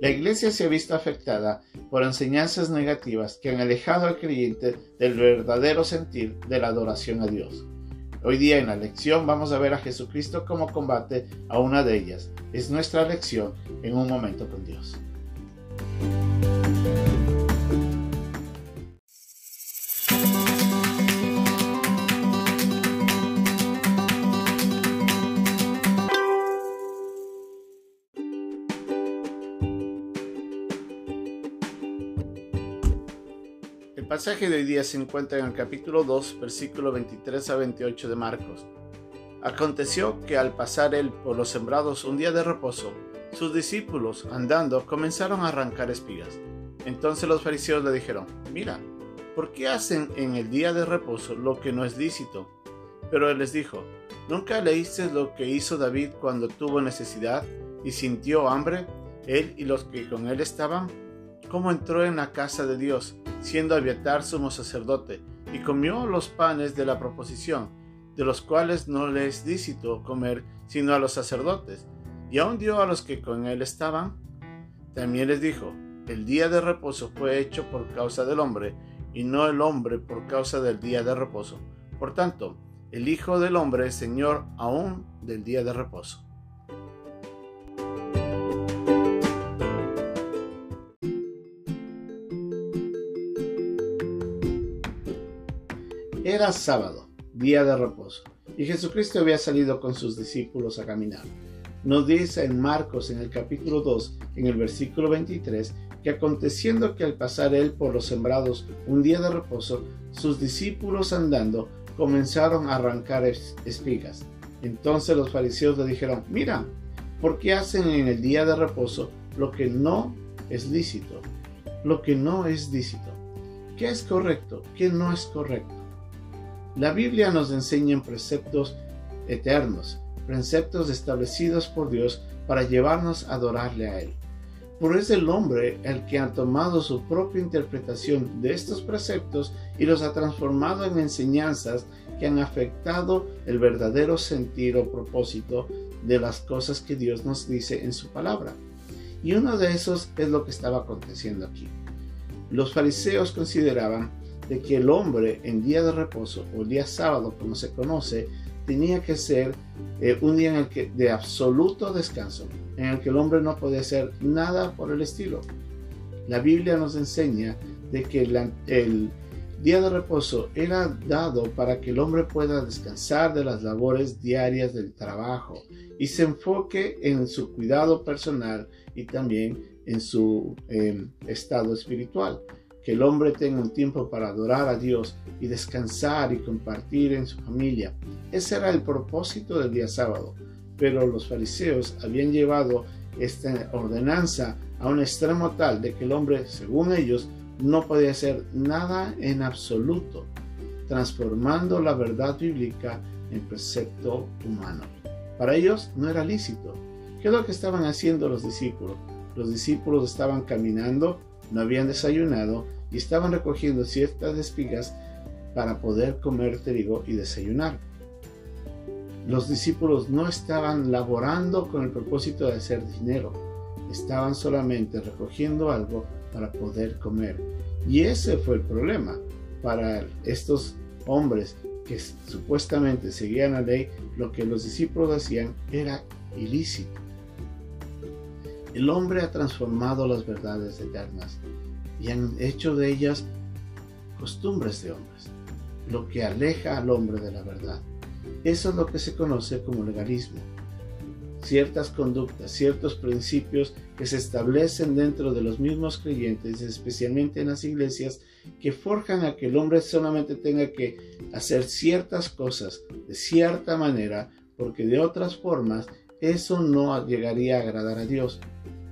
La iglesia se ha visto afectada por enseñanzas negativas que han alejado al creyente del verdadero sentir de la adoración a Dios. Hoy día en la lección vamos a ver a Jesucristo como combate a una de ellas. Es nuestra lección en un momento con Dios. Pasaje de hoy día se encuentra en el capítulo 2, versículo 23 a 28 de Marcos. Aconteció que al pasar él por los sembrados un día de reposo, sus discípulos, andando, comenzaron a arrancar espigas. Entonces los fariseos le dijeron, mira, ¿por qué hacen en el día de reposo lo que no es lícito? Pero él les dijo, ¿nunca leíste lo que hizo David cuando tuvo necesidad y sintió hambre, él y los que con él estaban? ¿Cómo entró en la casa de Dios? Siendo Abiatar sumo sacerdote, y comió los panes de la proposición, de los cuales no le es lícito comer sino a los sacerdotes, y aun dio a los que con él estaban. También les dijo, el día de reposo fue hecho por causa del hombre, y no el hombre por causa del día de reposo. Por tanto, el Hijo del Hombre es Señor aún del día de reposo. Era sábado, día de reposo, y Jesucristo había salido con sus discípulos a caminar. Nos dice en Marcos en el capítulo 2, en el versículo 23, que aconteciendo que al pasar él por los sembrados un día de reposo, sus discípulos andando comenzaron a arrancar espigas. Entonces los fariseos le dijeron, mira, ¿por qué hacen en el día de reposo lo que no es lícito? Lo que no es lícito. ¿Qué es correcto? ¿Qué no es correcto? La Biblia nos enseña en preceptos eternos, preceptos establecidos por Dios para llevarnos a adorarle a Él. Pero es el hombre el que ha tomado su propia interpretación de estos preceptos y los ha transformado en enseñanzas que han afectado el verdadero sentir o propósito de las cosas que Dios nos dice en su palabra. Y uno de esos es lo que estaba aconteciendo aquí. Los fariseos consideraban de que el hombre en día de reposo o el día sábado, como se conoce, tenía que ser eh, un día de absoluto descanso, en el que el hombre no podía hacer nada por el estilo. La Biblia nos enseña de que el día de reposo era dado para que el hombre pueda descansar de las labores diarias del trabajo y se enfoque en su cuidado personal y también en su eh, estado espiritual que el hombre tenga un tiempo para adorar a Dios y descansar y compartir en su familia. Ese era el propósito del día sábado, pero los fariseos habían llevado esta ordenanza a un extremo tal de que el hombre, según ellos, no podía hacer nada en absoluto, transformando la verdad bíblica en precepto humano. Para ellos no era lícito. ¿Qué es lo que estaban haciendo los discípulos? Los discípulos estaban caminando no habían desayunado y estaban recogiendo ciertas espigas para poder comer trigo y desayunar. Los discípulos no estaban laborando con el propósito de hacer dinero, estaban solamente recogiendo algo para poder comer. Y ese fue el problema para estos hombres que supuestamente seguían la ley, lo que los discípulos hacían era ilícito. El hombre ha transformado las verdades eternas y han hecho de ellas costumbres de hombres, lo que aleja al hombre de la verdad. Eso es lo que se conoce como legalismo. Ciertas conductas, ciertos principios que se establecen dentro de los mismos creyentes, especialmente en las iglesias, que forjan a que el hombre solamente tenga que hacer ciertas cosas de cierta manera, porque de otras formas eso no llegaría a agradar a Dios,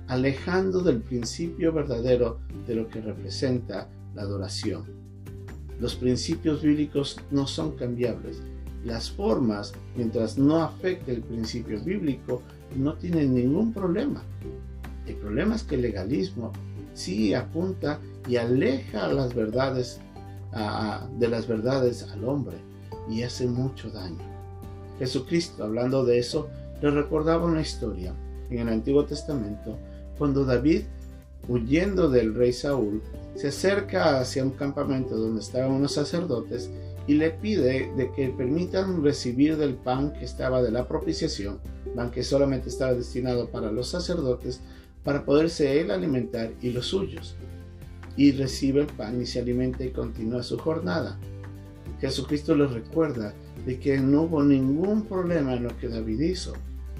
alejando del principio verdadero de lo que representa la adoración. Los principios bíblicos no son cambiables. Las formas, mientras no afecte el principio bíblico, no tienen ningún problema. El problema es que el legalismo sí apunta y aleja las verdades de las verdades al hombre y hace mucho daño. Jesucristo, hablando de eso, le recordaba una historia en el Antiguo Testamento cuando David huyendo del rey Saúl, se acerca hacia un campamento donde estaban unos sacerdotes y le pide de que permitan recibir del pan que estaba de la propiciación, pan que solamente estaba destinado para los sacerdotes, para poderse él alimentar y los suyos. Y recibe el pan y se alimenta y continúa su jornada. Jesucristo les recuerda de que no hubo ningún problema en lo que David hizo,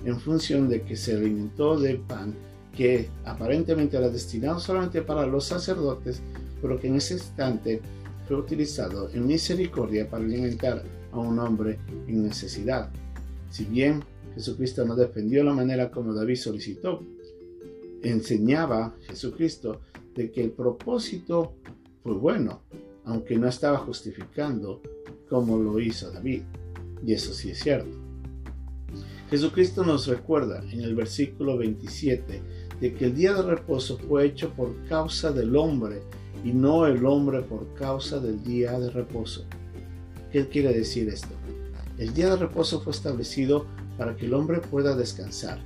en función de que se alimentó del pan que aparentemente era destinado solamente para los sacerdotes, pero que en ese instante fue utilizado en misericordia para alimentar a un hombre en necesidad. Si bien Jesucristo no defendió la manera como David solicitó, enseñaba Jesucristo de que el propósito fue bueno, aunque no estaba justificando como lo hizo David. Y eso sí es cierto. Jesucristo nos recuerda en el versículo 27 de que el día de reposo fue hecho por causa del hombre y no el hombre por causa del día de reposo. ¿Qué quiere decir esto? El día de reposo fue establecido para que el hombre pueda descansar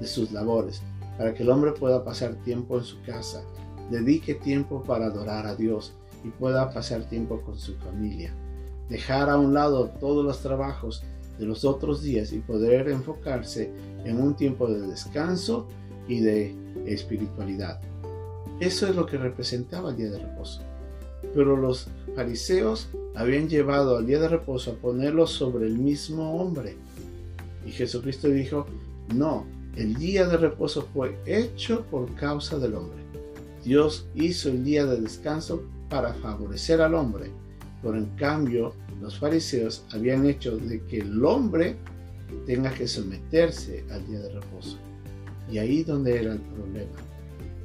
de sus labores, para que el hombre pueda pasar tiempo en su casa, dedique tiempo para adorar a Dios y pueda pasar tiempo con su familia. Dejar a un lado todos los trabajos de los otros días y poder enfocarse en un tiempo de descanso y de espiritualidad. Eso es lo que representaba el día de reposo. Pero los fariseos habían llevado al día de reposo a ponerlo sobre el mismo hombre. Y Jesucristo dijo, no, el día de reposo fue hecho por causa del hombre. Dios hizo el día de descanso para favorecer al hombre, pero en cambio los fariseos habían hecho de que el hombre tenga que someterse al día de reposo. Y ahí donde era el problema.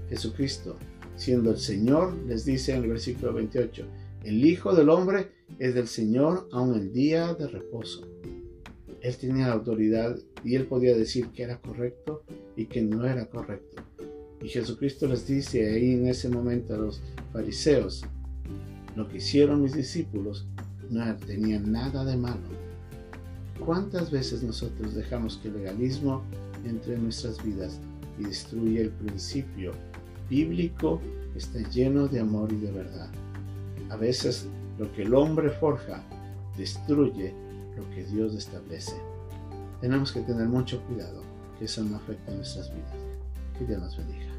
Jesucristo, siendo el Señor, les dice en el versículo 28, el Hijo del Hombre es del Señor aun el día de reposo. Él tenía la autoridad y él podía decir que era correcto y que no era correcto. Y Jesucristo les dice ahí en ese momento a los fariseos, lo que hicieron mis discípulos no tenía nada de malo. ¿Cuántas veces nosotros dejamos que el legalismo entre en nuestras vidas y destruye el principio bíblico está lleno de amor y de verdad? A veces lo que el hombre forja destruye lo que Dios establece. Tenemos que tener mucho cuidado que eso no afecte nuestras vidas. Que Dios nos bendiga.